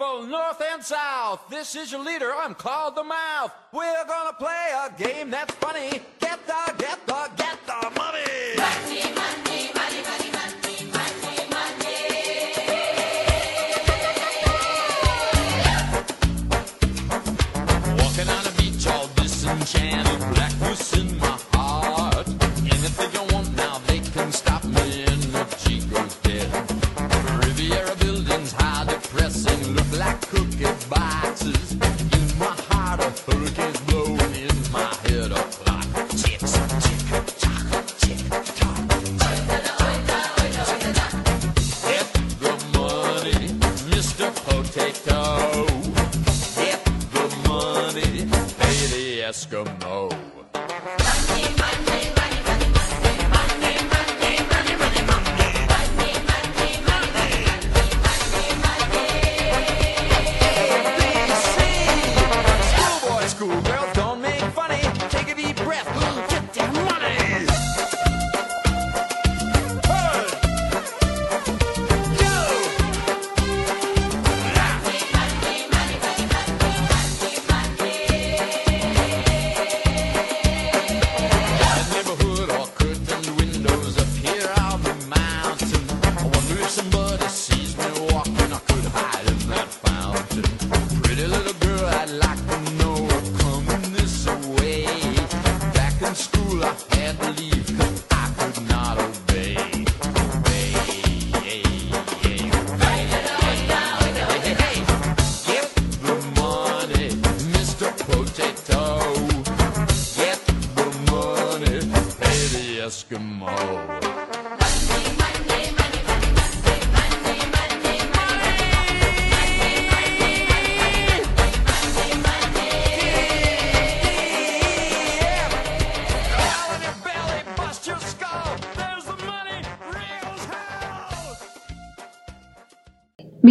people, north and south. This is your leader, I'm called the mouth. We're gonna play a game that's funny. Get the, get the, get the money. Money, money, money, money, money, money, money. Walking on a beach all disenchanted, blackness in my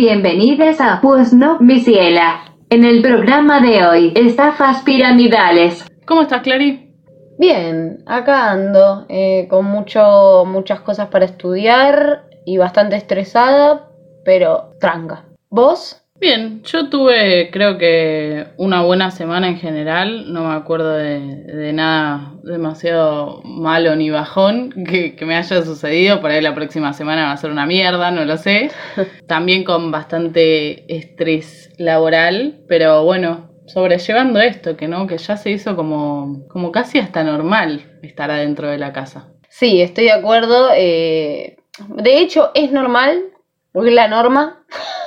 Bienvenidos a Pues no, mi ciela. En el programa de hoy, estafas piramidales. ¿Cómo estás, Clary? Bien, acá ando, eh, con mucho, muchas cosas para estudiar y bastante estresada, pero tranca. ¿Vos? Bien, yo tuve creo que una buena semana en general, no me acuerdo de, de nada demasiado malo ni bajón que, que me haya sucedido, por ahí la próxima semana va a ser una mierda, no lo sé. También con bastante estrés laboral, pero bueno, sobrellevando esto, que no, que ya se hizo como, como casi hasta normal estar adentro de la casa. Sí, estoy de acuerdo. eh, de hecho, es normal, porque es la norma.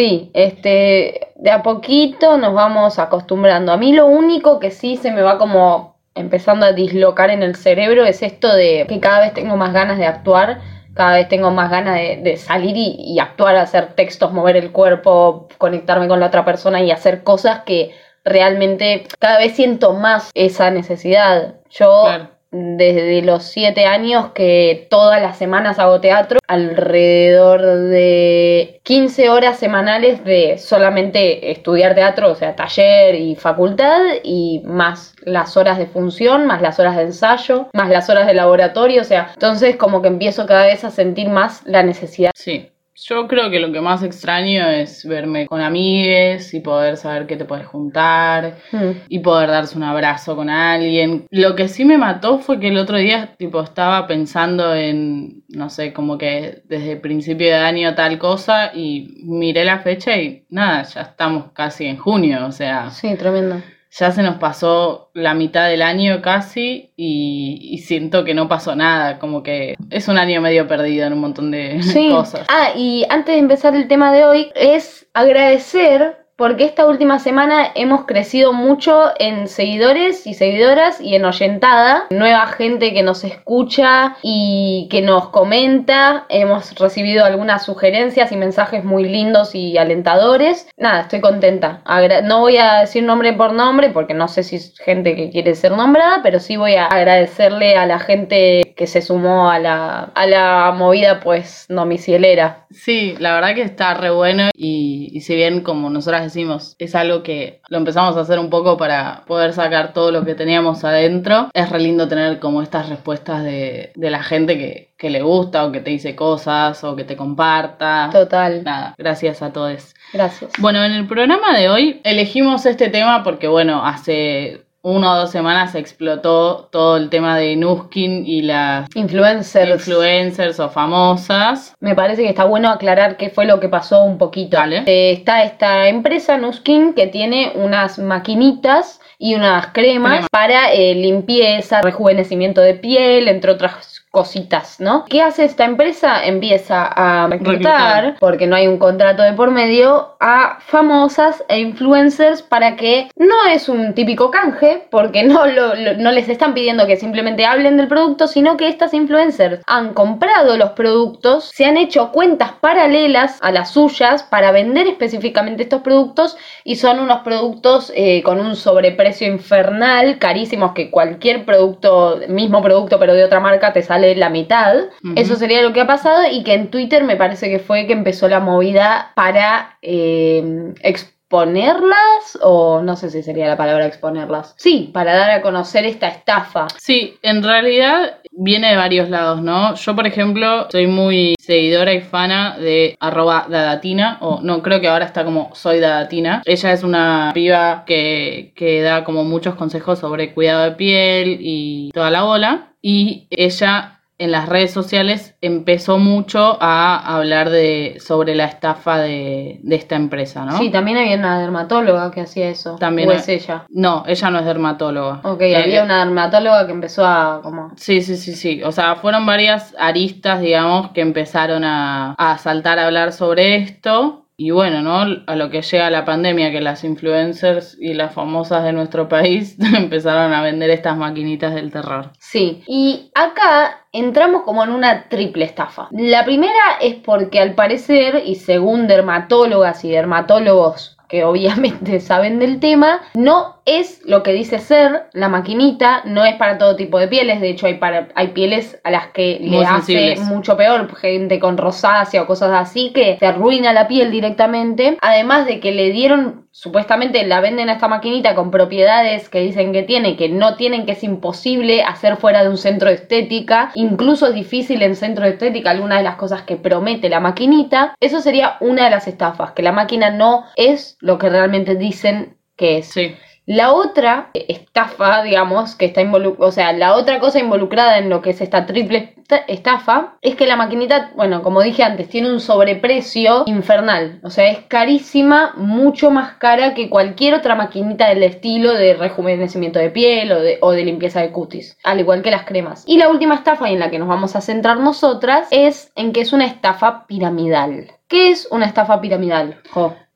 Sí, este, de a poquito nos vamos acostumbrando. A mí lo único que sí se me va como empezando a dislocar en el cerebro es esto de que cada vez tengo más ganas de actuar, cada vez tengo más ganas de, salir y, actuar, hacer textos, mover el cuerpo, conectarme con la otra persona y hacer cosas que realmente cada vez siento más esa necesidad. Yo. Desde los siete años que todas las semanas hago teatro, alrededor de 15 horas semanales de solamente estudiar teatro, o sea, taller y facultad, y más las horas de función, más las horas de ensayo, más las horas de laboratorio, o sea, entonces como que empiezo cada vez a sentir más la necesidad. Sí, yo creo que lo que más extraño es verme con amigues y poder saber que te puedes juntar Mm. y poder darse un abrazo con alguien. Lo que sí me mató fue que el otro día tipo estaba pensando en, no sé, como que desde el principio de año tal cosa y miré la fecha y nada, ya estamos casi en junio, o sea, Sí, tremendo. Ya se nos pasó la mitad del año casi y, y siento que no pasó nada, como que es un año medio perdido en un montón de Sí. cosas. Ah, y antes de empezar el tema de hoy, es agradecer porque esta última semana hemos crecido mucho en seguidores y seguidoras y en oyentada. Nueva gente que nos escucha y que nos comenta. Hemos recibido algunas sugerencias y mensajes muy lindos y alentadores. Nada, estoy contenta. No voy a decir nombre por nombre porque no sé si es gente que quiere ser nombrada, pero sí voy a agradecerle a la gente que se sumó a la, a la movida pues domiciliera. Sí, la verdad que está re bueno y, y si bien como nosotras decimos, es algo que lo empezamos a hacer un poco para poder sacar todo lo que teníamos adentro. Es re lindo tener como estas respuestas de, de la gente que, que le gusta o que te dice cosas o que te comparta. Total. Nada, gracias a todos. Gracias. Bueno, en el programa de hoy elegimos este tema porque, bueno, hace una o dos semanas explotó todo el tema de Nuskin y las Influencers. influencers o famosas. Me parece que está bueno aclarar qué fue lo que pasó un poquito. Dale. Eh, está esta empresa, Nuskin, que tiene unas maquinitas y unas cremas Crema. para eh, limpieza, rejuvenecimiento de piel, entre otras cositas, ¿no? ¿Qué hace esta empresa? Empieza a reclutar, porque no hay un contrato de por medio, a famosas e influencers para que no es un típico canje, porque no, lo- lo- no les están pidiendo que simplemente hablen del producto, sino que estas influencers han comprado los productos, se han hecho cuentas paralelas a las suyas para vender específicamente estos productos y son unos productos eh, con un sobreprecio infernal, carísimos, que cualquier producto, mismo producto pero de otra marca te sale la mitad. Eso sería lo que ha pasado y que en Twitter me parece que fue que empezó la movida para eh, exponerlas o no sé si sería la palabra exponerlas. Sí, para dar a conocer esta estafa. Sí, en realidad viene de varios lados, ¿no? Yo, por ejemplo, soy muy seguidora y fana de arroba dadatina, o no, creo que ahora está como soy dadatina. Ella es una piba que, que da como muchos consejos sobre cuidado de piel y toda la bola. Y ella en las redes sociales empezó mucho a hablar de sobre la estafa de, de esta empresa, ¿no? Sí, también había una dermatóloga que hacía eso. También ¿O es ella? No, ella no es dermatóloga. Ok, Eh, había una dermatóloga que empezó a como... Sí, sí, sí, sí. O sea, fueron varias aristas, digamos, que empezaron a, a saltar a hablar sobre esto. Y bueno, ¿no? A lo que llega la pandemia, que las influencers y las famosas de nuestro país empezaron a vender estas maquinitas del terror. Sí, y acá entramos como en una triple estafa. La primera es porque al parecer, y según dermatólogas y dermatólogos que obviamente saben del tema, no es lo que dice ser la maquinita, no es para todo tipo de pieles, de hecho hay, para, hay pieles a las que le hace mucho peor, gente con rosácea o cosas así que te arruina la piel directamente, además de que le dieron, supuestamente la venden a esta maquinita con propiedades que dicen que tiene, que no tienen, que es imposible hacer fuera de un centro de estética, incluso es difícil en centro de estética, algunas de las cosas que promete la maquinita, eso sería una de las estafas, que la máquina no es lo que realmente dicen que es. Sí. La otra estafa, digamos, que está involucrada, o sea, la otra cosa involucrada en lo que es esta triple esta- estafa es que la maquinita, bueno, como dije antes, tiene un sobreprecio infernal. O sea, es carísima, mucho más cara que cualquier otra maquinita del estilo de rejuvenecimiento de piel o de, limpieza de cutis, al igual que las cremas. Y la última estafa y en la que nos vamos a centrar nosotras es en que es una estafa piramidal. ¿Qué es una estafa piramidal?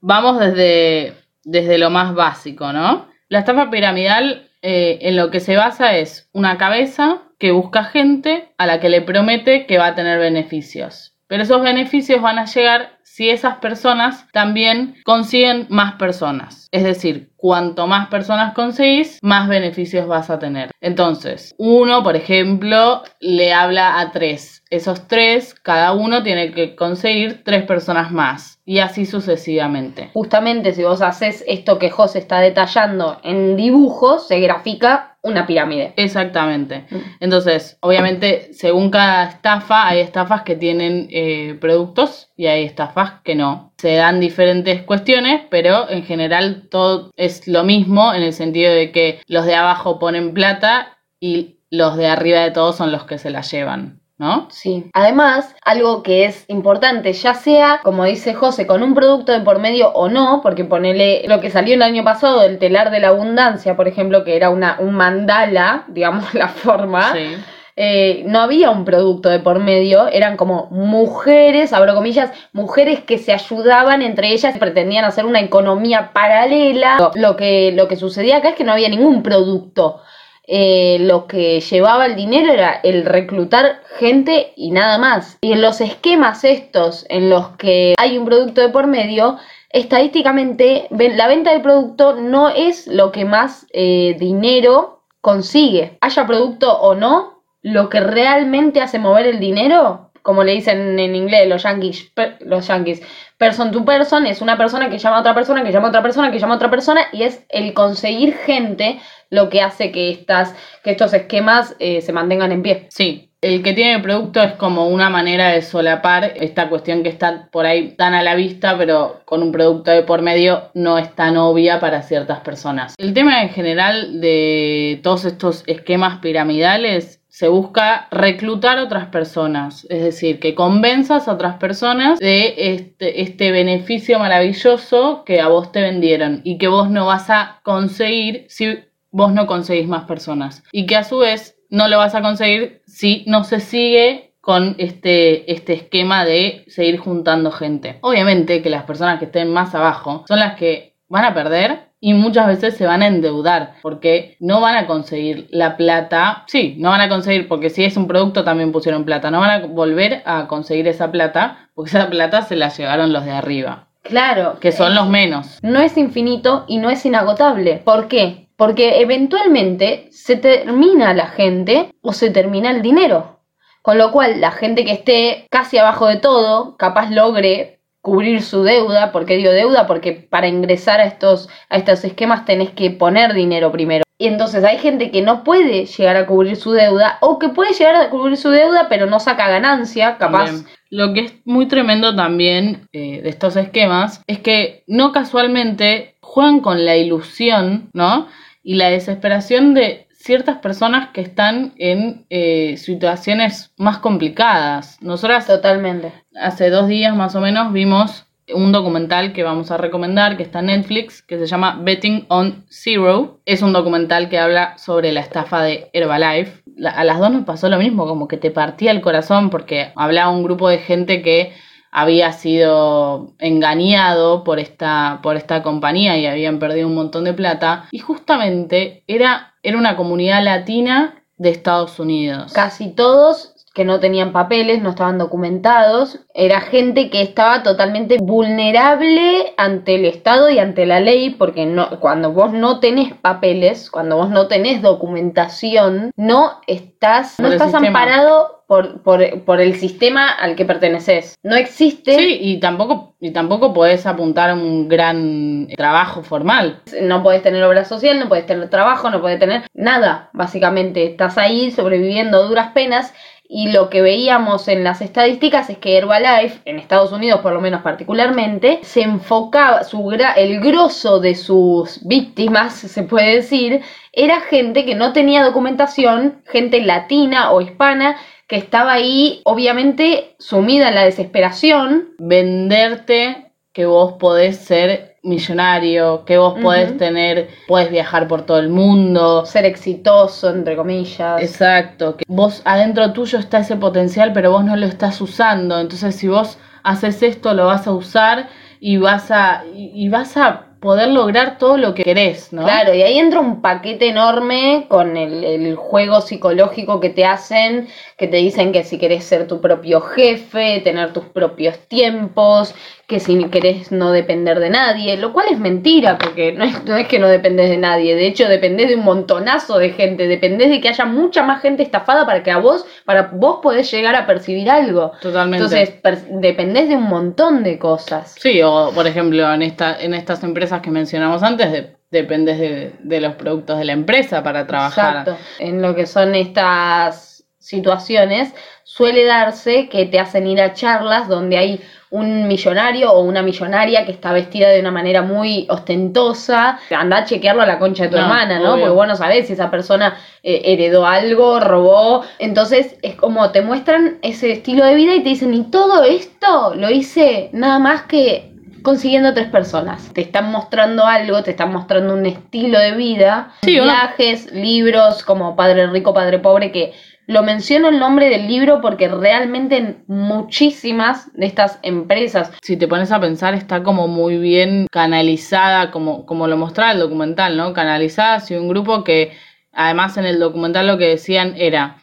Vamos desde, desde lo más básico, ¿no? La estafa piramidal eh, en lo que se basa es una cabeza que busca gente a la que le promete que va a tener beneficios. Pero esos beneficios van a llegar si esas personas también consiguen más personas. Es decir, cuanto más personas conseguís, más beneficios vas a tener. Entonces, uno, por ejemplo, le habla a tres. Esos tres, cada uno tiene que conseguir tres personas más. Y así sucesivamente. Justamente si vos haces esto que José está detallando en dibujos, se grafica una pirámide. Exactamente. Entonces, obviamente, según cada estafa, hay estafas que tienen eh, productos y hay estafas que no. Se dan diferentes cuestiones, pero en general todo es lo mismo en el sentido de que los de abajo ponen plata y los de arriba de todos son los que se la llevan, ¿no? Sí. Además, algo que es importante, ya sea, como dice José, con un producto de por medio o no, porque ponele lo que salió el año pasado, el telar de la abundancia, por ejemplo, que era una, un mandala, digamos la forma. Sí. Eh, no había un producto de por medio, eran como mujeres, abro comillas, mujeres que se ayudaban entre ellas, pretendían hacer una economía paralela. Lo, que, lo que sucedía acá es que no había ningún producto. Eh, lo que llevaba el dinero era el reclutar gente y nada más. Y en los esquemas estos en los que hay un producto de por medio, estadísticamente la venta del producto no es lo que más eh, dinero consigue. Haya producto o no, lo que realmente hace mover el dinero, como le dicen en inglés los yankees, los yankees person to person, es una persona que llama a otra persona, que llama a otra persona, que llama a otra persona, y es el conseguir gente lo que hace que, estas, que estos esquemas eh, se mantengan en pie. Sí, el que tiene el producto es como una manera de solapar esta cuestión que está por ahí tan a la vista, pero con un producto de por medio no es tan obvia para ciertas personas. El tema en general de todos estos esquemas piramidales se busca reclutar otras personas, es decir, que convenzas a otras personas de este, este beneficio maravilloso que a vos te vendieron y que vos no vas a conseguir si vos no conseguís más personas. Y que a su vez no lo vas a conseguir si no se sigue con este, este esquema de seguir juntando gente. Obviamente que las personas que estén más abajo son las que van a perder y muchas veces se van a endeudar porque no van a conseguir la plata. Sí, no van a conseguir porque si es un producto también pusieron plata. No van a volver a conseguir esa plata porque esa plata se la llevaron los de arriba. Claro. Que son los menos. No es infinito y no es inagotable. ¿Por qué? Porque eventualmente se termina la gente o se termina el dinero. Con lo cual, la gente que esté casi abajo de todo, capaz logre cubrir su deuda. ¿Por qué digo deuda? Porque para ingresar a estos, a estos esquemas tenés que poner dinero primero. Y entonces hay gente que no puede llegar a cubrir su deuda o que puede llegar a cubrir su deuda pero no saca ganancia, capaz. Lo que es muy tremendo también eh, de estos esquemas es que no casualmente juegan con la ilusión, ¿no? Y la desesperación de ciertas personas que están en eh, situaciones más complicadas. Nosotras Totalmente. hace dos días más o menos vimos un documental que vamos a recomendar que está en Netflix que se llama Betting on Zero. Es un documental que habla sobre la estafa de Herbalife. La- a las dos nos pasó lo mismo, como que te partía el corazón porque hablaba un grupo de gente que había sido engañado por esta, por esta compañía y habían perdido un montón de plata. Y justamente era, era una comunidad latina de Estados Unidos. Casi todos que no tenían papeles, no estaban documentados, era gente que estaba totalmente vulnerable ante el Estado y ante la ley, porque no, cuando vos no tenés papeles, cuando vos no tenés documentación, no estás, no estás sistema. amparado por, por, por el sistema al que perteneces. No existe, Sí, y tampoco, y tampoco podés apuntar a un gran trabajo formal. no podés tener obra social, no podés tener trabajo, no podés tener nada, básicamente. Estás ahí sobreviviendo a duras penas. Y lo que veíamos en las estadísticas es que Herbalife, en Estados Unidos por lo menos particularmente, se enfocaba, su gra- el grosso de sus víctimas, se puede decir, era gente que no tenía documentación, gente latina o hispana, que estaba ahí obviamente sumida en la desesperación, Venderte que vos podés ser millonario, que vos podés tener, podés viajar por todo el mundo. ser exitoso, entre comillas. Exacto, que vos adentro tuyo está ese potencial, pero vos no lo estás usando. Entonces, si vos haces esto, lo vas a usar y vas a, y vas a poder lograr todo lo que querés, ¿no? Claro, y ahí entra un paquete enorme con el, juego psicológico que te hacen, que te dicen que si querés ser tu propio jefe, tener tus propios tiempos, que si querés no depender de nadie, lo cual es mentira, porque no es, no es que no dependes de nadie, de hecho dependés de un montonazo de gente, dependés de que haya mucha más gente estafada para que a vos, para vos podés llegar a percibir algo. Totalmente. Entonces, dependés de un montón de cosas. Sí, o por ejemplo, en, esta, en estas empresas que mencionamos antes, de- dependes de, de los productos de la empresa para trabajar. Exacto. En lo que son estas situaciones, suele darse que te hacen ir a charlas donde hay un millonario o una millonaria que está vestida de una manera muy ostentosa. Anda a chequearlo a la concha de tu No, hermana, ¿no? obvio. Porque vos no sabés si esa persona eh, heredó algo, robó. Entonces es como te muestran ese estilo de vida y te dicen, y todo esto lo hice nada más que consiguiendo tres personas. Te están mostrando algo, te están mostrando un estilo de vida, Sí, viajes, libros como Padre Rico, Padre Pobre, que lo menciono el nombre del libro porque realmente en muchísimas de estas empresas, si te pones a pensar, está como muy bien canalizada, como, como lo mostraba el documental, ¿no? Canalizada hacia un grupo que, además en el documental lo que decían era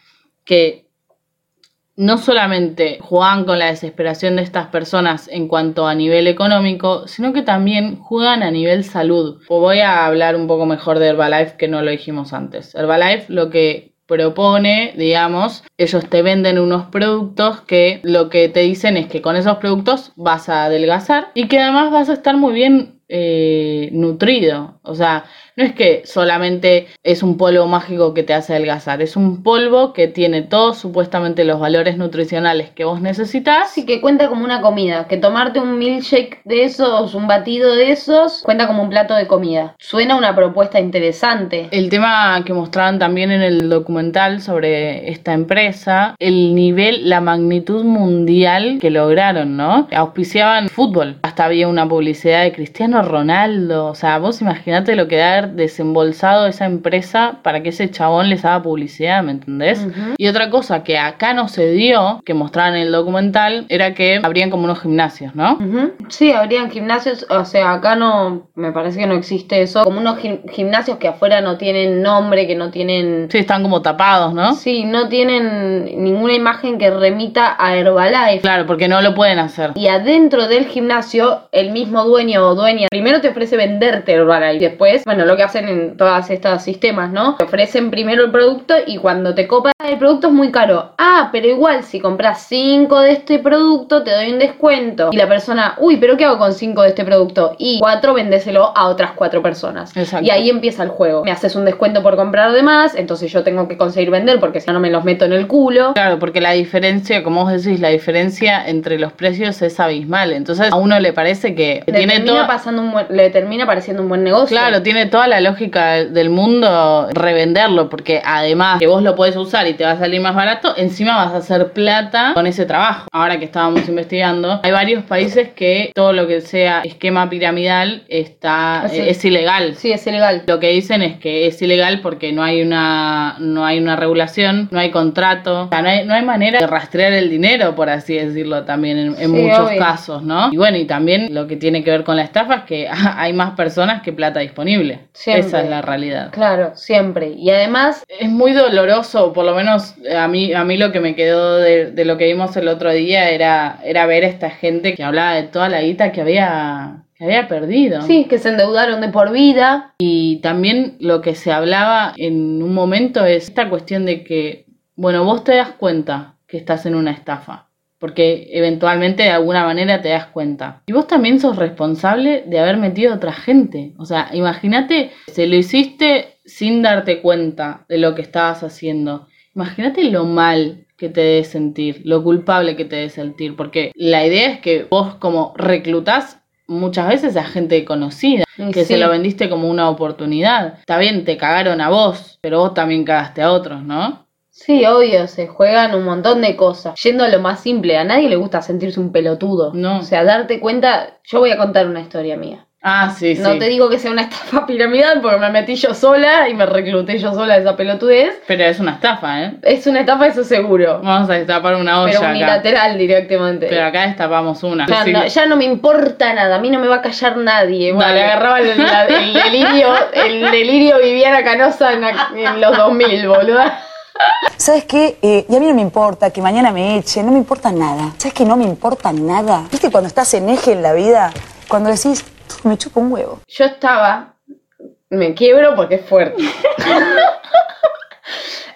que no solamente juegan con la desesperación de estas personas en cuanto a nivel económico, sino que también juegan a nivel salud. Voy a hablar un poco mejor de Herbalife que no lo dijimos antes. Herbalife lo que propone, digamos, ellos te venden unos productos que lo que te dicen es que con esos productos vas a adelgazar y que además vas a estar muy bien eh, nutrido. O sea, no es que solamente es un polvo mágico que te hace adelgazar, es un polvo que tiene todos supuestamente los valores nutricionales que vos necesitas. Así que cuenta como una comida, que tomarte un milkshake de esos, un batido de esos, cuenta como un plato de comida. Suena una propuesta interesante. El tema que mostraban también en el documental sobre esta empresa, el nivel, la magnitud mundial que lograron, ¿no? Auspiciaban fútbol. Hasta había una publicidad de Cristiano Ronaldo. O sea, vos imaginate lo que da haber desembolsado esa empresa para que ese chabón les haga publicidad, ¿me entendés? Y otra cosa que acá no se dio, que mostraban en el documental, era que habrían como unos gimnasios, ¿no? Sí, habrían gimnasios, o sea, acá no, me parece que no existe eso, como unos gim- gimnasios que afuera no tienen nombre, que no tienen, Sí, están como tapados, ¿no? sí, no tienen ninguna imagen que remita a Herbalife. Claro, porque no lo pueden hacer. Y adentro del gimnasio, el mismo dueño o dueña primero te ofrece venderte Herbalife. Después, bueno, lo que hacen en todos estos sistemas, ¿no? Te ofrecen primero el producto y cuando te copa el producto es muy caro. Ah, pero igual, si compras 5 de este producto, te doy un descuento. Y la persona, uy, pero ¿qué hago con 5 de este producto? Y 4 vendéselo a otras 4 personas. Exacto. Y ahí empieza el juego. Me haces un descuento por comprar de más, entonces yo tengo que conseguir vender porque si no, no me los meto en el culo. Claro, porque la diferencia, como vos decís, la diferencia entre los precios es abismal. Entonces a uno le parece que Le tiene termina, todo... pasando un buen- le termina pareciendo un buen negocio. Claro, tiene toda la lógica del mundo revenderlo, porque además que vos lo podés usar y te va a salir más barato, encima vas a hacer plata con ese trabajo. Ahora que estábamos investigando, hay varios países que todo lo que sea esquema piramidal está Ah, sí. es ilegal. Sí, es ilegal. Lo que dicen es que es ilegal porque no hay una no hay una regulación, no hay contrato, o sea, no hay, no hay manera de rastrear el dinero, por así decirlo, también en, en Sí, muchos obvio. casos, ¿no? Y bueno, y también lo que tiene que ver con la estafa es que hay más personas que plata disponible. Siempre. Esa es la realidad. Claro, siempre. Y además, Es muy doloroso, por lo menos a mí, a mí lo que me quedó de, de lo que vimos el otro día era, era ver a esta gente que hablaba de toda la guita que había, que había perdido. sí, que se endeudaron de por vida. Y también lo que se hablaba en un momento es esta cuestión de que, bueno, vos te das cuenta que estás en una estafa, porque eventualmente de alguna manera te das cuenta. Y vos también sos responsable de haber metido a otra gente. O sea, imagínate, se lo hiciste sin darte cuenta de lo que estabas haciendo. Imagínate lo mal que te debe sentir, lo culpable que te debe sentir, porque la idea es que vos como reclutás muchas veces a gente conocida, que sí. se lo vendiste como una oportunidad. Está bien, te cagaron a vos, pero vos también cagaste a otros, ¿no? Sí, obvio, se juegan un montón de cosas. Yendo a lo más simple, a nadie le gusta sentirse un pelotudo. No. O sea, darte cuenta, yo voy a contar una historia mía. Ah, sí, sí. No te digo que sea una estafa piramidal porque me metí yo sola y me recluté yo sola esa pelotudez. Pero es una estafa, ¿eh? Es una estafa, eso seguro. Vamos a destapar una olla Pero acá. unilateral directamente. Pero acá destapamos una. Ya, Sí. no, ya no me importa nada, a mí no me va a callar nadie. Bueno, le agarraba el delirio, el delirio Viviana Canosa en, en los 2000, boluda. ¿Sabes qué? Eh, y a mí no me importa que mañana me echen, no me importa nada. ¿Sabes que no me importa nada? ¿Viste cuando estás en eje en la vida? Cuando decís, me chupo un huevo. Yo estaba, me quiebro porque es fuerte.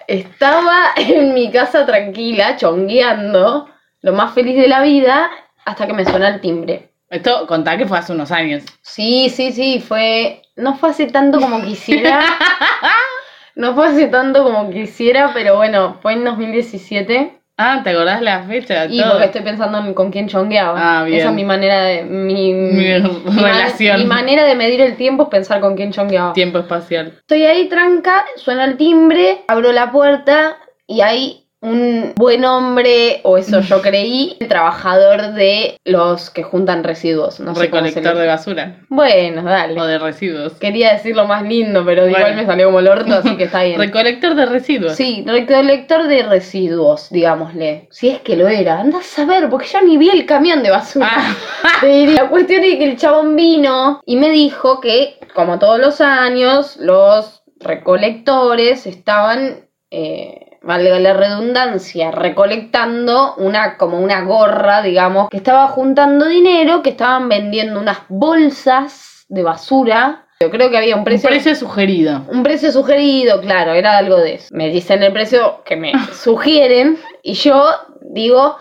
estaba en mi casa tranquila, chongueando, lo más feliz de la vida, hasta que me suena el timbre. Esto, contá que fue hace unos años. Sí, sí, sí, fue. No fue hace tanto como quisiera. No fue hace tanto como quisiera, pero bueno, fue en 2017. Ah, ¿te acordás la fecha? Y Todo. porque estoy pensando en con quién chongueaba. Ah, bien. Esa es mi manera de. Mi, Mi relación. mi manera de medir el tiempo es pensar con quién chongueaba. Tiempo espacial. Estoy ahí tranca, suena el timbre, abro la puerta y hay un buen hombre, o eso yo creí, el trabajador de los que juntan residuos. No Recolector le- de basura. Bueno, dale. O de residuos. Quería decirlo más lindo, pero Bueno. igual me salió como el orto, así que está bien. Recolector de residuos. Sí, recolector de residuos, digámosle. Si es que lo era, anda a saber, porque yo ni vi el camión de basura. Ah. La cuestión es que el chabón vino y me dijo que, como todos los años, los recolectores estaban, eh, valga la redundancia, recolectando una, como una gorra, digamos, que estaba juntando dinero, que estaban vendiendo unas bolsas de basura Yo creo que había un Un precio. precio sugerido. Un precio sugerido, claro, era algo de eso. Me dicen el precio que me sugieren y yo digo,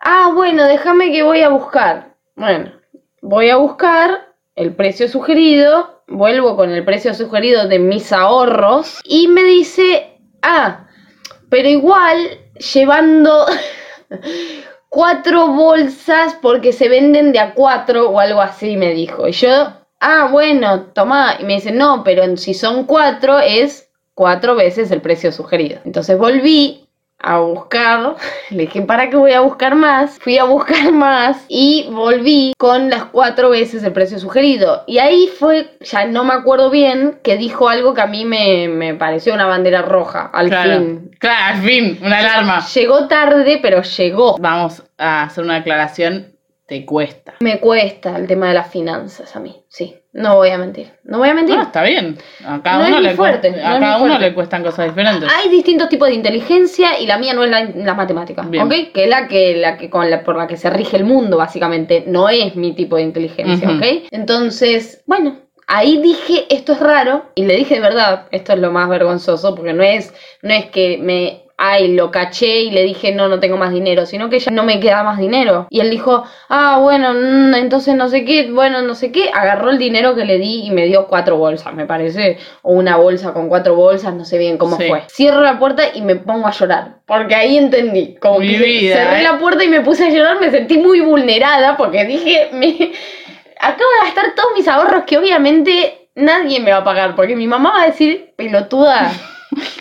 ah, bueno, déjame que voy a buscar. Bueno, voy a buscar el precio sugerido, vuelvo con el precio sugerido de mis ahorros y me dice, ah, pero igual llevando cuatro bolsas porque se venden de a cuatro o algo así, me dijo. Y yo, ah, bueno, toma. Y me dice, no, pero si son cuatro es cuatro veces el precio sugerido. Entonces volví a buscar, le dije, ¿para qué voy a buscar más? Fui a buscar más y volví con las cuatro veces el precio sugerido. Y ahí fue, ya no me acuerdo bien, que dijo algo que a mí me, me pareció una bandera roja, al claro. fin. Claro, al fin, una alarma. Llegó tarde, pero llegó. Vamos a hacer una aclaración. Te cuesta. Me cuesta el tema de las finanzas a mí, sí. No voy a mentir. No voy a mentir. No, está bien. A cada No uno, le, fuerte, cuesta- a cada uno le cuestan cosas diferentes. Hay distintos tipos de inteligencia y la mía no es la, la matemática, Bien. ¿ok? Que es la que, la que con la, por la que se rige el mundo, básicamente. No es mi tipo de inteligencia. ¿ok? Entonces, bueno, ahí dije, esto es raro, y le dije de verdad, esto es lo más vergonzoso, porque no es, no es que me, ay, lo caché y le dije, no, no tengo más dinero, sino que ya no me queda más dinero. Y él dijo, ah, bueno, mm, entonces no sé qué, bueno, no sé qué, agarró el dinero que le di y me dio cuatro bolsas, me parece, o una bolsa con cuatro bolsas, no sé bien cómo Sí. fue. Cierro la puerta y me pongo a llorar, porque ahí entendí, como Mi que vida, cerré ¿eh? la puerta y me puse a llorar, me sentí muy vulnerada, porque dije, me... acabo de gastar todos mis ahorros que obviamente nadie me va a pagar, porque mi mamá va a decir, pelotuda.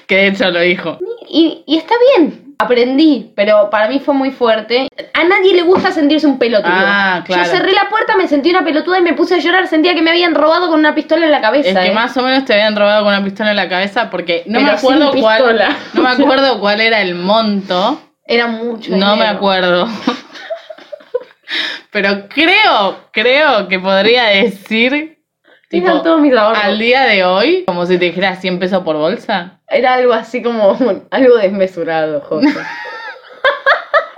Que de hecho lo dijo. Y, y está bien, aprendí, pero para mí fue muy fuerte. A nadie le gusta sentirse un pelotudo. Ah, claro. Yo cerré la puerta, me sentí una pelotuda y me puse a llorar, sentía que me habían robado con una pistola en la cabeza. Es que ¿eh? más o menos te habían robado con una pistola en la cabeza porque no me Pero acuerdo cuál no me acuerdo cuál era el monto, Era mucho. no me acuerdo. Pero creo, creo que podría decir Eran todos mis ahorros. al día de hoy, como si te dijera 100 pesos por bolsa. Era algo así como algo desmesurado, José.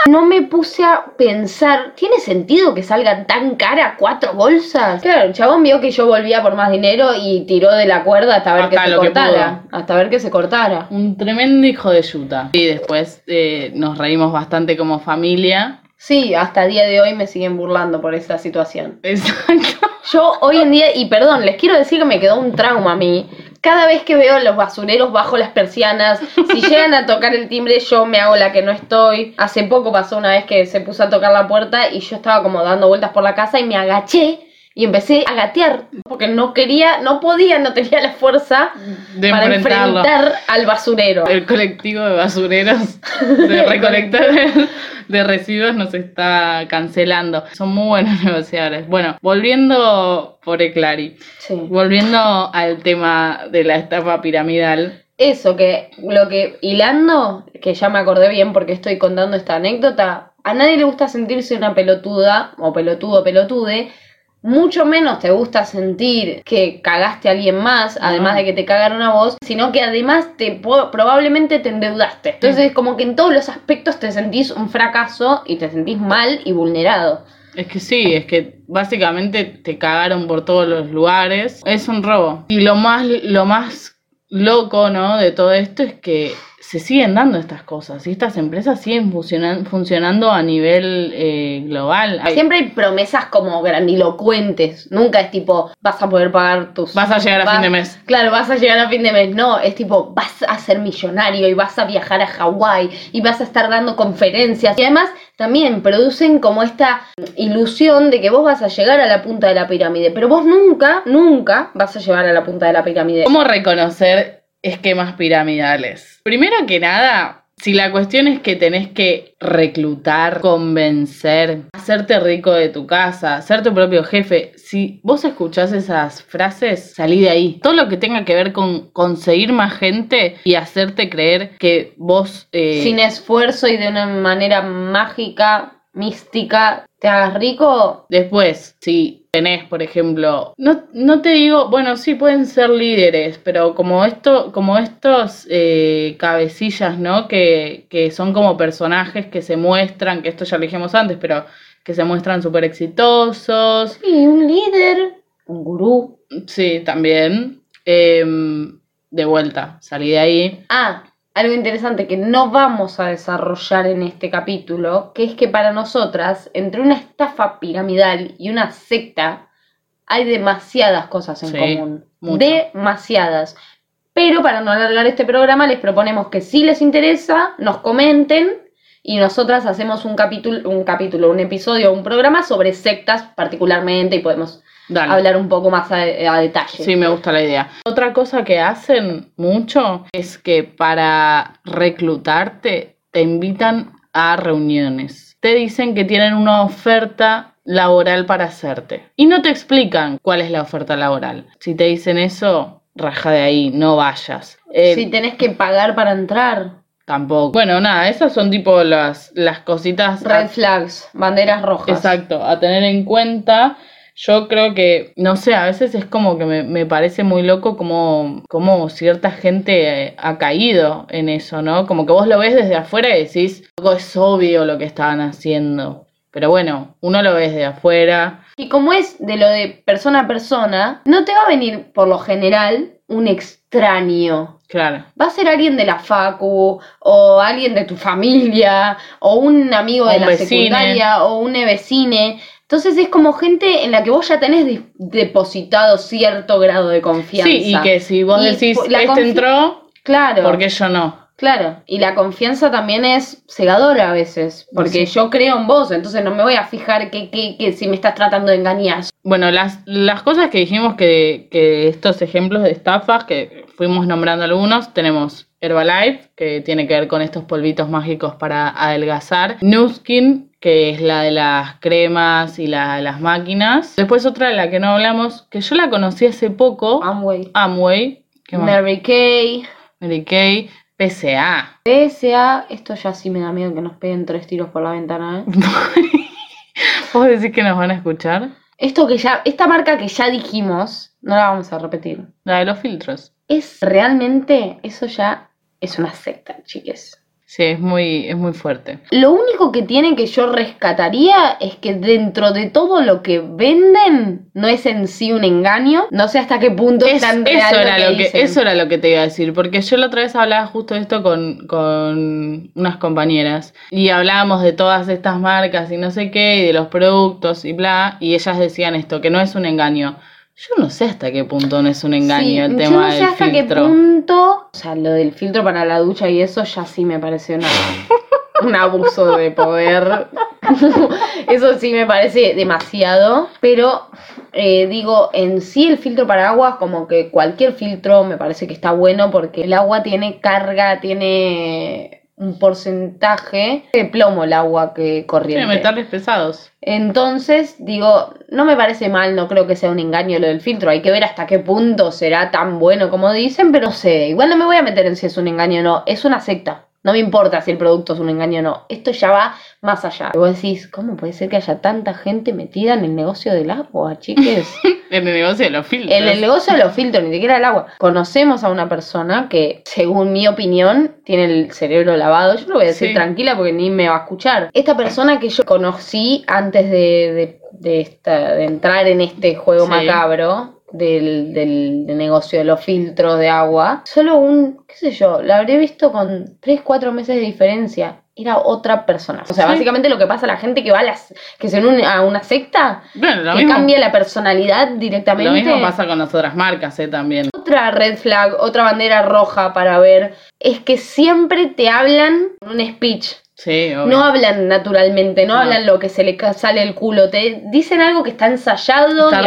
No me puse a pensar, ¿tiene sentido que salgan tan cara cuatro bolsas? Claro, el chabón vio que yo volvía por más dinero y tiró de la cuerda hasta ver Hasta que se que cortara. hasta ver que se cortara. Un tremendo hijo de yuta. Y después eh, nos reímos bastante como familia. Sí, hasta el día de hoy me siguen burlando por esa situación. Exacto. Yo hoy en día, y perdón, les quiero decir que me quedó un trauma a mí. Cada vez que veo los basureros bajo las persianas, si llegan a tocar el timbre, yo me hago la que no estoy. Hace poco pasó una vez que se puso a tocar la puerta y yo estaba como dando vueltas por la casa y me agaché y empecé a gatear porque no quería, no podía, no tenía la fuerza De para enfrentar al basurero. El colectivo de basureros, de recolectores de residuos nos está cancelando. Son muy buenos negociadores. Bueno, volviendo por Eclari, Sí. volviendo al tema de la estafa piramidal. Eso, que lo que hilando, que ya me acordé bien porque estoy contando esta anécdota, a nadie le gusta sentirse una pelotuda o pelotudo pelotude, mucho menos te gusta sentir que cagaste a alguien más, además de que te cagaron a vos, sino que además te probablemente te endeudaste. Entonces, como que en todos los aspectos te sentís un fracaso y te sentís mal y vulnerado. Es que sí, es que básicamente te cagaron por todos los lugares. Es un robo. Y lo más, lo más loco, ¿no? De todo esto es que se siguen dando estas cosas y estas empresas siguen funcionan- funcionando a nivel eh, global. Siempre hay promesas como grandilocuentes. Nunca es tipo, vas a poder pagar tus. Vas a llegar a fin de mes. Claro, vas a llegar a fin de mes. No, es tipo, vas a ser millonario y vas a viajar a Hawái y vas a estar dando conferencias. Y además también producen como esta ilusión de que vos vas a llegar a la punta de la pirámide. Pero vos nunca, nunca vas a llegar a la punta de la pirámide. ¿Cómo reconocer esquemas piramidales? Primero que nada, si la cuestión es que tenés que reclutar, convencer, hacerte rico de tu casa, ser tu propio jefe, si vos escuchás esas frases, salí de ahí. Todo lo que tenga que ver con conseguir más gente y hacerte creer que vos... eh, Sin esfuerzo y de una manera mágica, mística, te hagas rico. Después, si tenés, por ejemplo, no, no te digo, bueno, sí pueden ser líderes, pero como esto, como estos eh, cabecillas, ¿no? Que, que son como personajes que se muestran, que esto ya lo dijimos antes, pero que se muestran súper exitosos. Sí, un líder, un gurú. Sí, también. Em, de vuelta, salí de ahí. Ah, algo interesante que no vamos a desarrollar en este capítulo, que es que para nosotras, entre una estafa piramidal y una secta, hay demasiadas cosas en Sí, común. mucho. Demasiadas. Pero para no alargar este programa, les proponemos que si les interesa, nos comenten y nosotras hacemos un capítulo, un capítulo, un episodio, un programa sobre sectas particularmente y podemos Dale. hablar un poco más a, a detalle. Sí, me gusta la idea. Otra cosa que hacen mucho es que para reclutarte te invitan a reuniones. Te dicen que tienen una oferta laboral para hacerte. Y no te explican cuál es la oferta laboral. Si te dicen eso, raja de ahí, no vayas. Eh, Si tenés que pagar para entrar. Tampoco. Bueno, nada, esas son tipo las, las cositas. Red flags, banderas rojas. Exacto, a tener en cuenta. Yo creo que, no sé, a veces es como que me, me parece muy loco como, como cierta gente eh, ha caído en eso, ¿no? Como que vos lo ves desde afuera y decís, "Loco, es obvio lo que estaban haciendo. Pero bueno, uno lo ve desde afuera. Y como es de lo de persona a persona, no te va a venir por lo general un extraño. Claro. Va a ser alguien de la facu, o alguien de tu familia, o un amigo O de un la vecine. secundaria, o un vecine. Entonces es como gente en la que vos ya tenés depositado cierto grado de confianza. Sí, y que si vos Y decís, este entró, Claro. ¿por qué yo no? Claro, y la confianza también es cegadora a veces, porque Sí. yo creo en vos, entonces no me voy a fijar que, que, que si me estás tratando de engañar. Bueno, las, las cosas que dijimos que, que estos ejemplos de estafas, que fuimos nombrando algunos, tenemos Herbalife, que tiene que ver con estos polvitos mágicos para adelgazar, Nuskin, que es la de las cremas y la- las máquinas. Después otra de la que no hablamos, que yo la conocí hace poco, Amway. Amway, ¿qué más? Mary Kay. Mary Kay, PSA. PSA, esto ya sí me da miedo que nos peguen tres tiros por la ventana, ¿eh? ¿Vos decís que nos van a escuchar? Esto que ya, esta marca que ya dijimos, no la vamos a repetir. La de los filtros. Es realmente, eso ya es una secta, chiques. Sí, es muy, es muy fuerte. Lo único que tiene que yo rescataría es que dentro de todo lo que venden no es en sí un engaño. No sé hasta qué punto es, tan real eso, era lo lo que, dicen. eso era lo que te iba a decir, porque yo la otra vez hablaba justo de esto con, con unas compañeras y hablábamos de todas estas marcas y no sé qué, y de los productos y bla, y ellas decían esto, que no es un engaño. Yo no sé hasta qué punto no es un engaño Sí, el yo tema no sé del hasta filtro. qué punto. O sea, lo del filtro para la ducha y eso ya sí me parece una, un abuso de poder. eso sí me parece demasiado. Pero eh, digo, en sí el filtro para agua, como que cualquier filtro me parece que está bueno porque el agua tiene carga, tiene un porcentaje de plomo el agua que corriente. metales pesados. Entonces, digo, no me parece mal, no creo que sea un engaño lo del filtro. Hay que ver hasta qué punto será tan bueno como dicen, pero sé, igual no me voy a meter en si es un engaño o no. Es una secta. No me importa si el producto es un engaño o no. Esto ya va más allá. Y vos decís, ¿cómo puede ser que haya tanta gente metida en el negocio del agua, chiques? En el negocio de los filtros. En el negocio de los filtros, ni siquiera el agua. Conocemos a una persona que, según mi opinión, tiene el cerebro lavado. Yo lo voy a decir Sí. tranquila porque ni me va a escuchar. Esta persona que yo conocí antes de, de- de esta, de entrar en este juego Sí. macabro. Del, del- del negocio de los filtros de agua. Solo un, qué sé yo, la habré visto con 3, 4 meses de diferencia. Era otra persona. O sea, Sí. básicamente lo que pasa a la gente que va a las, que se une a una secta, Bueno, lo que mismo, cambia la personalidad directamente. lo mismo pasa con las otras marcas, ¿eh? También. Otra red flag, otra bandera roja para ver, es que siempre te hablan con un speech. Sí, obvio. No hablan naturalmente, no, No. hablan lo que se le sale el culo. Te dicen algo que está ensayado, Está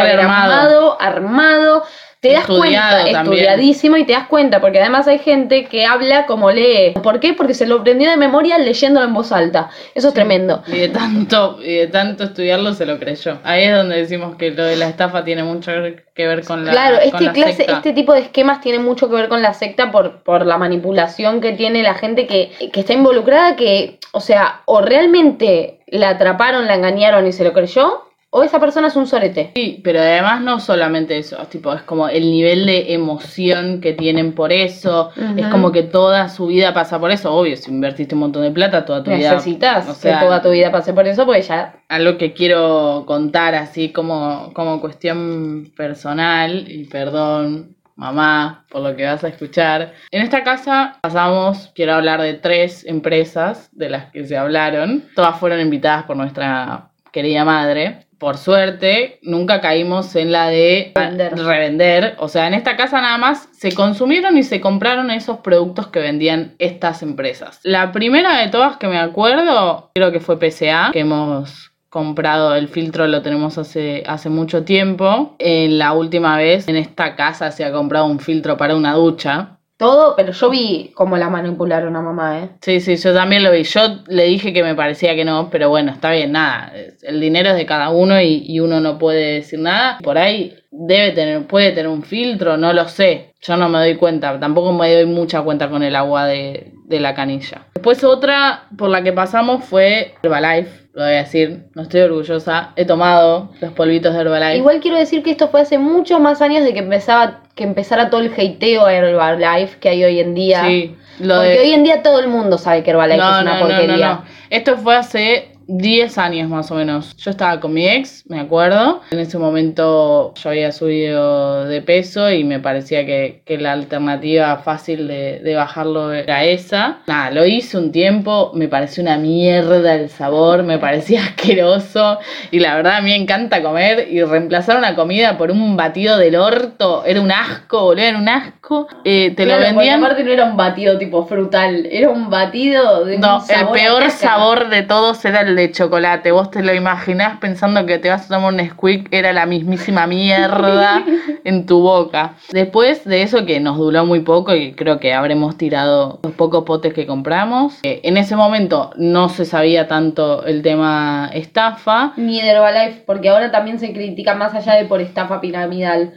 armado. Te das Estudiado cuenta, también. estudiadísimo, y te das cuenta, porque además hay gente que habla como lee. ¿Por qué? Porque se lo aprendió de memoria leyéndolo en voz alta. Eso es tremendo. Y de tanto, y de tanto estudiarlo se lo creyó. Ahí es donde decimos que lo de la estafa tiene mucho que ver con la Claro, este la clase, secta. este tipo de esquemas tiene mucho que ver con la secta por, por la manipulación que tiene la gente que, que está involucrada, que, o sea, o realmente la atraparon, la engañaron y se lo creyó, o esa persona es un sorete. Sí, pero además no solamente eso, tipo, es como el nivel de emoción que tienen por eso, es como que toda su vida pasa por eso, obvio, si invertiste un montón de plata, toda tu vida... Necesitas o sea, que toda tu vida pase por eso porque ya algo que quiero contar así como, como cuestión personal, y perdón, mamá, por lo que vas a escuchar. En esta casa pasamos, quiero hablar de tres empresas de las que se hablaron. Todas fueron invitadas por nuestra querida madre. Por suerte, nunca caímos en la de Vender. revender. O sea, en esta casa nada más se consumieron y se compraron esos productos que vendían estas empresas. La primera de todas que me acuerdo, creo que fue PCA, que hemos comprado el filtro, lo tenemos hace, hace mucho tiempo. En la última vez en esta casa se ha comprado un filtro para una ducha. Todo, pero yo vi cómo la manipularon a mamá, ¿eh? Sí, sí, yo también lo vi. Yo le dije que me parecía que no, pero bueno, está bien, nada. El dinero es de cada uno y, y uno no puede decir nada. Por ahí debe tener, puede tener un filtro, no lo sé. Yo no me doy cuenta, tampoco me doy mucha cuenta con el agua de, de la canilla. Después otra por la que pasamos fue Herbalife, lo voy a decir, no estoy orgullosa. He tomado los polvitos de Herbalife. Igual quiero decir que esto fue hace muchos más años de que empezaba que empezara todo el hateo a Herbalife que hay hoy en día. Sí, lo Porque de- hoy en día todo el mundo sabe que Herbalife es una porquería. Esto fue hace 10 años más o menos. Yo estaba con mi ex, me acuerdo. En ese momento yo había subido de peso y me parecía que, que la alternativa fácil de, de bajarlo era esa. Nada, lo hice un tiempo, me pareció una mierda el sabor, me parecía asqueroso. Y la verdad a mí me encanta comer y reemplazar una comida por un batido del orto era un asco, boludo, era un asco. Eh, te Claro, lo vendían... aparte no era un batido tipo frutal, era un batido de No, un el sabor a peor sabor de todos era el de chocolate. Vos te lo imaginás pensando que te vas a tomar un Squeak, era la mismísima mierda en tu boca. Después de eso que nos duró muy poco y creo que habremos tirado los pocos potes que compramos. eh, En ese momento no se sabía tanto el tema estafa. Ni de Herbalife, porque ahora también se critica más allá de por estafa piramidal.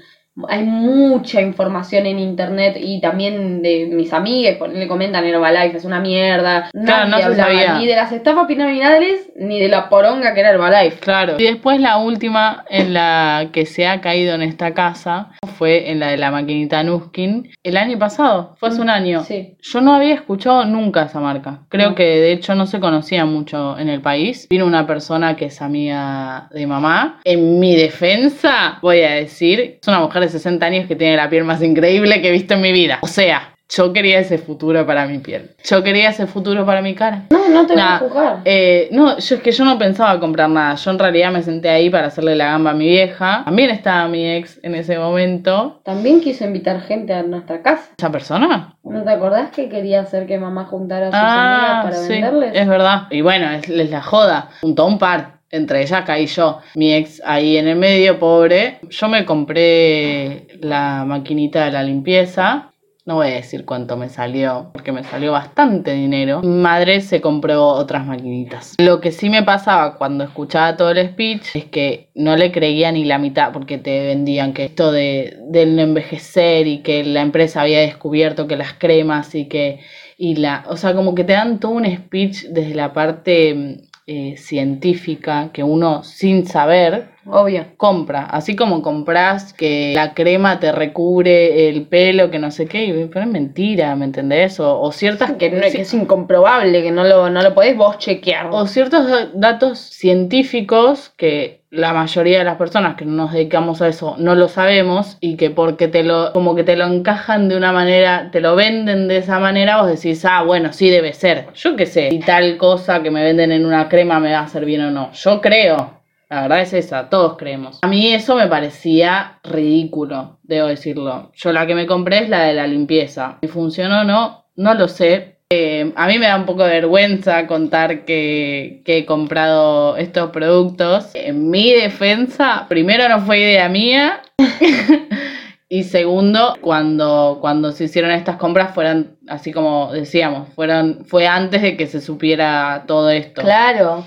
Hay mucha información en internet y también de mis amigas le comentan Herbalife, es una mierda. Claro, Nadie no se sabía. Ni de las estafas piramidales, ni de la poronga que era Herbalife. Claro. Y después la última en la que se ha caído en esta casa fue en la de la maquinita Nuskin el año pasado, fue hace un año. Sí. Yo no había escuchado nunca esa marca. Creo que de hecho no se conocía mucho en el país. Vino una persona que es amiga de mamá. En mi defensa, voy a decir, es una mujer de 60 años que tiene la piel más increíble que he visto en mi vida. O sea, yo quería ese futuro para mi piel. Yo quería ese futuro para mi cara. No, no te voy a juzgar. eh, no, yo es que yo no pensaba comprar nada. Yo en realidad me senté ahí para hacerle la gamba a mi vieja. También estaba mi ex en ese momento. También quiso invitar gente a nuestra casa. ¿Esa persona? ¿No te acordás que quería hacer que mamá juntara a sus Ah, amigas para sí, venderles? es verdad. Y bueno, es, es la joda. Junto a un par. Entre ellas caí yo. Mi ex ahí en el medio, pobre. Yo me compré la maquinita de la limpieza. No voy a decir cuánto me salió, porque me salió bastante dinero. Mi madre se compró otras maquinitas. Lo que sí me pasaba cuando escuchaba todo el speech es que no le creía ni la mitad, porque te vendían que esto de, del envejecer y que la empresa había descubierto que las cremas y que y la, o sea, como que te dan todo un speech desde la parte mm, eh, científica que uno sin saber Obvio. compra, así como compras que la crema te recubre el pelo, que no sé qué, y- pero es mentira, ¿me entendés? O, o ciertas Que, no- que es incomprobable, que no lo, no lo podés vos chequear. o ciertos da- datos científicos que la mayoría de las personas que no nos dedicamos a eso no lo sabemos y que porque te lo como que te lo encajan de una manera, te lo venden de esa manera, vos decís, "Ah, bueno, sí debe ser." Yo qué sé, y tal cosa que me venden en una crema me va a hacer bien o no. Yo creo. La verdad es esa, todos creemos. A mí eso me parecía ridículo, debo decirlo. Yo la que me compré es la de la limpieza. Si funcionó o no, no lo sé. Eh, a mí me da un poco de vergüenza contar que, que he comprado estos productos. En mi defensa, primero no fue idea mía. y segundo, cuando, cuando se hicieron estas compras fueron, así como decíamos, fueron, fue antes de que se supiera todo esto. Claro.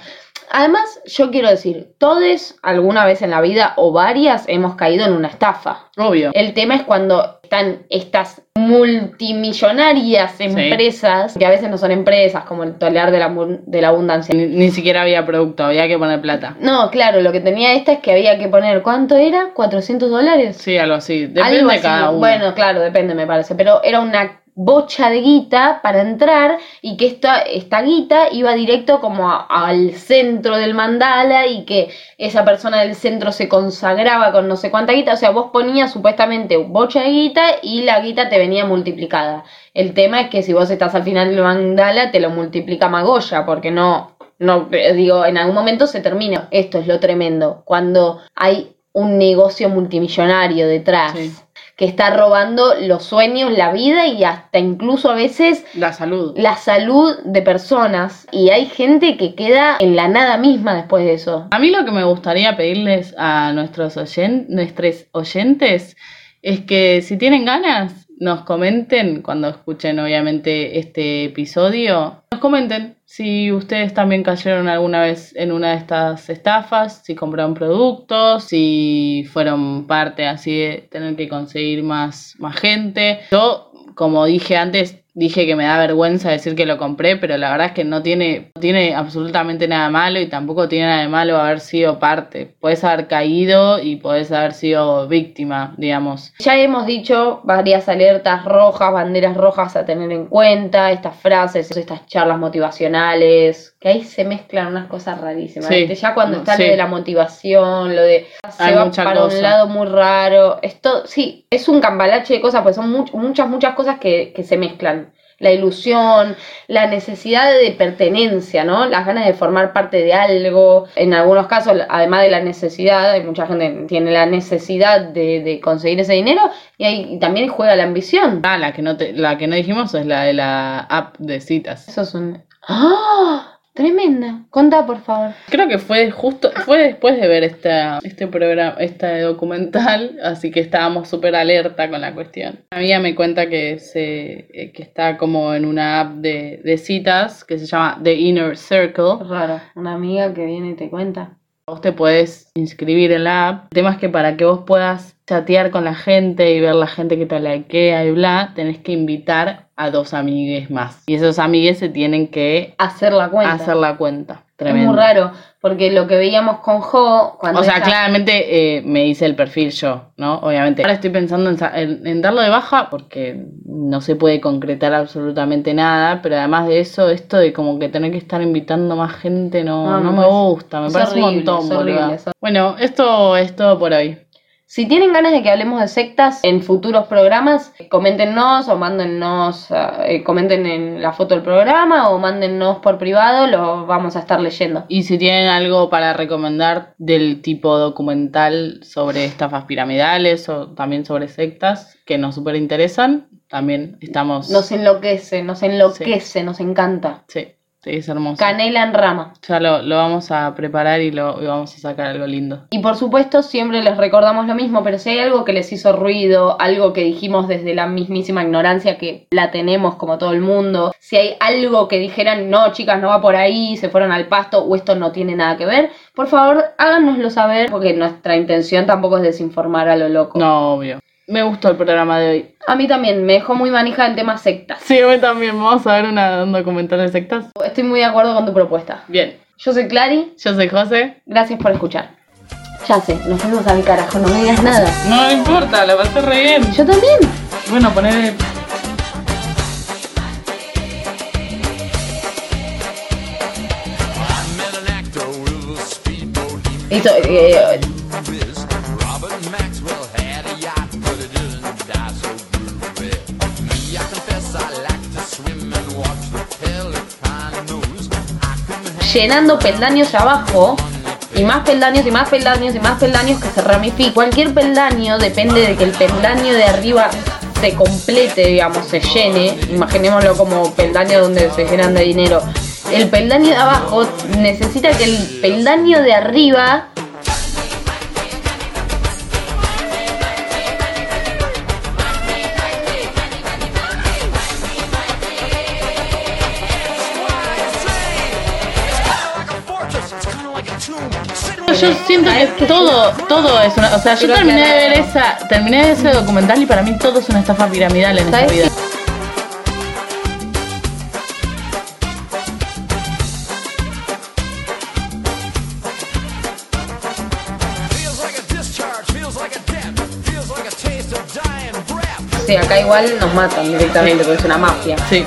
Además, yo quiero decir, todos alguna vez en la vida o varias hemos caído en una estafa. Obvio. El tema es cuando están estas multimillonarias empresas, que a veces no son empresas, como el tolear de la, abun- de la abundancia. Ni, ni siquiera había producto, había que poner plata. No, claro, lo que tenía esta es que había que poner, ¿cuánto era? ¿400 dólares? Sí, algo así. Depende Algo de cada uno. Bueno, claro, depende, me parece. Pero era una bocha de guita para entrar y que esta, esta guita iba directo como a- al centro del mandala y que esa persona del centro se consagraba con no sé cuánta guita. O sea, vos ponías supuestamente bocha de guita y la guita te venía multiplicada. El tema es que si vos estás al final del mandala te lo multiplica Magoya porque no... No, eh, digo, en algún momento se termina. Esto es lo tremendo. Cuando hay un negocio multimillonario detrás. Que está robando los sueños, la vida y hasta incluso a veces La salud. la salud de personas. Y hay gente que queda en la nada misma después de eso. A mí lo que me gustaría pedirles a nuestros oyen- nuestros oyentes es que si tienen ganas, nos comenten cuando escuchen obviamente este episodio. Nos comenten si ustedes también cayeron alguna vez en una de estas estafas, si compraron productos, si fueron parte así de tener que conseguir más, más gente. Yo, como dije antes, dije que me da vergüenza decir que lo compré, pero la verdad es que no tiene, no tiene absolutamente nada malo y tampoco tiene nada de malo haber sido parte. Puedes haber caído y puedes haber sido víctima, digamos. Ya hemos dicho varias alertas rojas, banderas rojas a tener en cuenta, estas frases, estas charlas motivacionales, que ahí se mezclan unas cosas rarísimas. Sí, ¿viste? Ya cuando está sí. lo de la motivación, lo de se Hay va para cosa. un lado muy raro, esto sí, es un cambalache de cosas, pues son much- muchas, muchas cosas que, que se mezclan. La ilusión, la necesidad de pertenencia, ¿no? Las ganas de formar parte de algo. En algunos casos, además de la necesidad, hay mucha gente que tiene la necesidad de, de conseguir ese dinero y, ahí, y también juega la ambición. Ah, la que no te, la que no dijimos es la de la app de citas. Eso es un... ¡Ah! Tremenda. Contá, por favor. Creo que fue justo, fue después de ver esta, este programa, este documental, así que estábamos súper alerta con la cuestión. Una amiga me cuenta que se, eh, que está como en una app de, de citas que se llama The Inner Circle. Raro. Una amiga que viene y te cuenta. Vos te podés inscribir en la app. El tema es que para que vos puedas chatear con la gente y ver la gente que te likea y bla, tenés que invitar a dos amigues más. Y esos amigues se tienen que Hacer la cuenta. hacer la cuenta. es muy raro, porque lo que veíamos con Jo, cuando O sea, claramente eh, me hice el perfil yo, ¿no? Obviamente. Ahora estoy pensando en, sa- en- en darlo de baja porque no se puede concretar absolutamente nada, pero además de eso, esto de como que tener que estar invitando más gente no, No, no me gusta, me parece un montón, es horrible, boluda. es hor- Bueno, esto es todo por hoy. Si tienen ganas de que hablemos de sectas en futuros programas, coméntenos o mándennos, eh, comenten en la foto del programa o mándennos por privado, lo vamos a estar leyendo. Y si tienen algo para recomendar del tipo documental sobre estafas piramidales o también sobre sectas que nos súper interesan, también estamos... Nos enloquece, nos enloquece, nos encanta. Sí, es hermoso. Canela en rama. Ya lo, lo vamos a preparar y lo y vamos a sacar algo lindo. Y por supuesto siempre les recordamos lo mismo, pero si hay algo que les hizo ruido, algo que dijimos desde la mismísima ignorancia que la tenemos como todo el mundo, si hay algo que dijeran, no chicas, no va por ahí, se fueron al pasto o esto no tiene nada que ver, por favor háganoslo saber porque nuestra intención tampoco es desinformar a lo loco. No, obvio. Me gustó el programa de hoy. A mí también me dejó muy manija el tema sectas. Sí, a mí también. Vamos a ver una, un documental de sectas. Estoy muy de acuerdo con tu propuesta. Bien. Yo soy Clary, Yo soy José. gracias por escuchar. Ya sé, nos fuimos al carajo, no me digas nada. No me importa, la pasé re bien. Yo también. Bueno, poner I met llenando peldaños abajo y más peldaños y más peldaños y más peldaños que se ramifican. Cualquier peldaño depende de que el peldaño de arriba se complete, digamos, se llene. Imaginémoslo como peldaño donde se llenan de dinero. El peldaño de abajo necesita que el peldaño de arriba yo siento que todo, todo es una. O sea, yo terminé de ver esa, terminé de ese documental y para mí todo es una estafa piramidal en esta ¿Sabes vida. Sí, acá igual nos matan directamente porque es una mafia. Sí.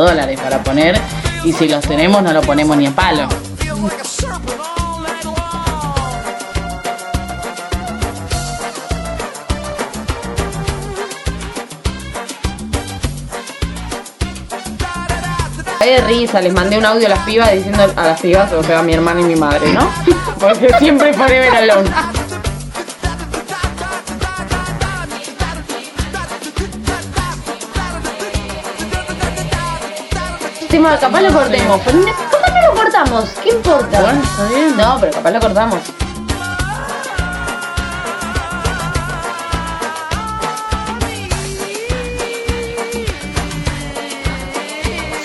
Dólares para poner y si los tenemos no lo ponemos ni a palo. De risa, les mandé un audio a las pibas diciendo a las pibas, o sea, a mi hermana y mi madre, ¿no? Porque siempre forever alone. Tema, capaz lo cortemos, pero capaz no lo cortamos, ¿qué importa? Bueno, está bien. No, pero capaz lo cortamos.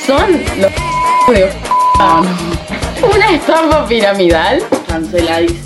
Son los de una estafa piramidal. Canceladísimo.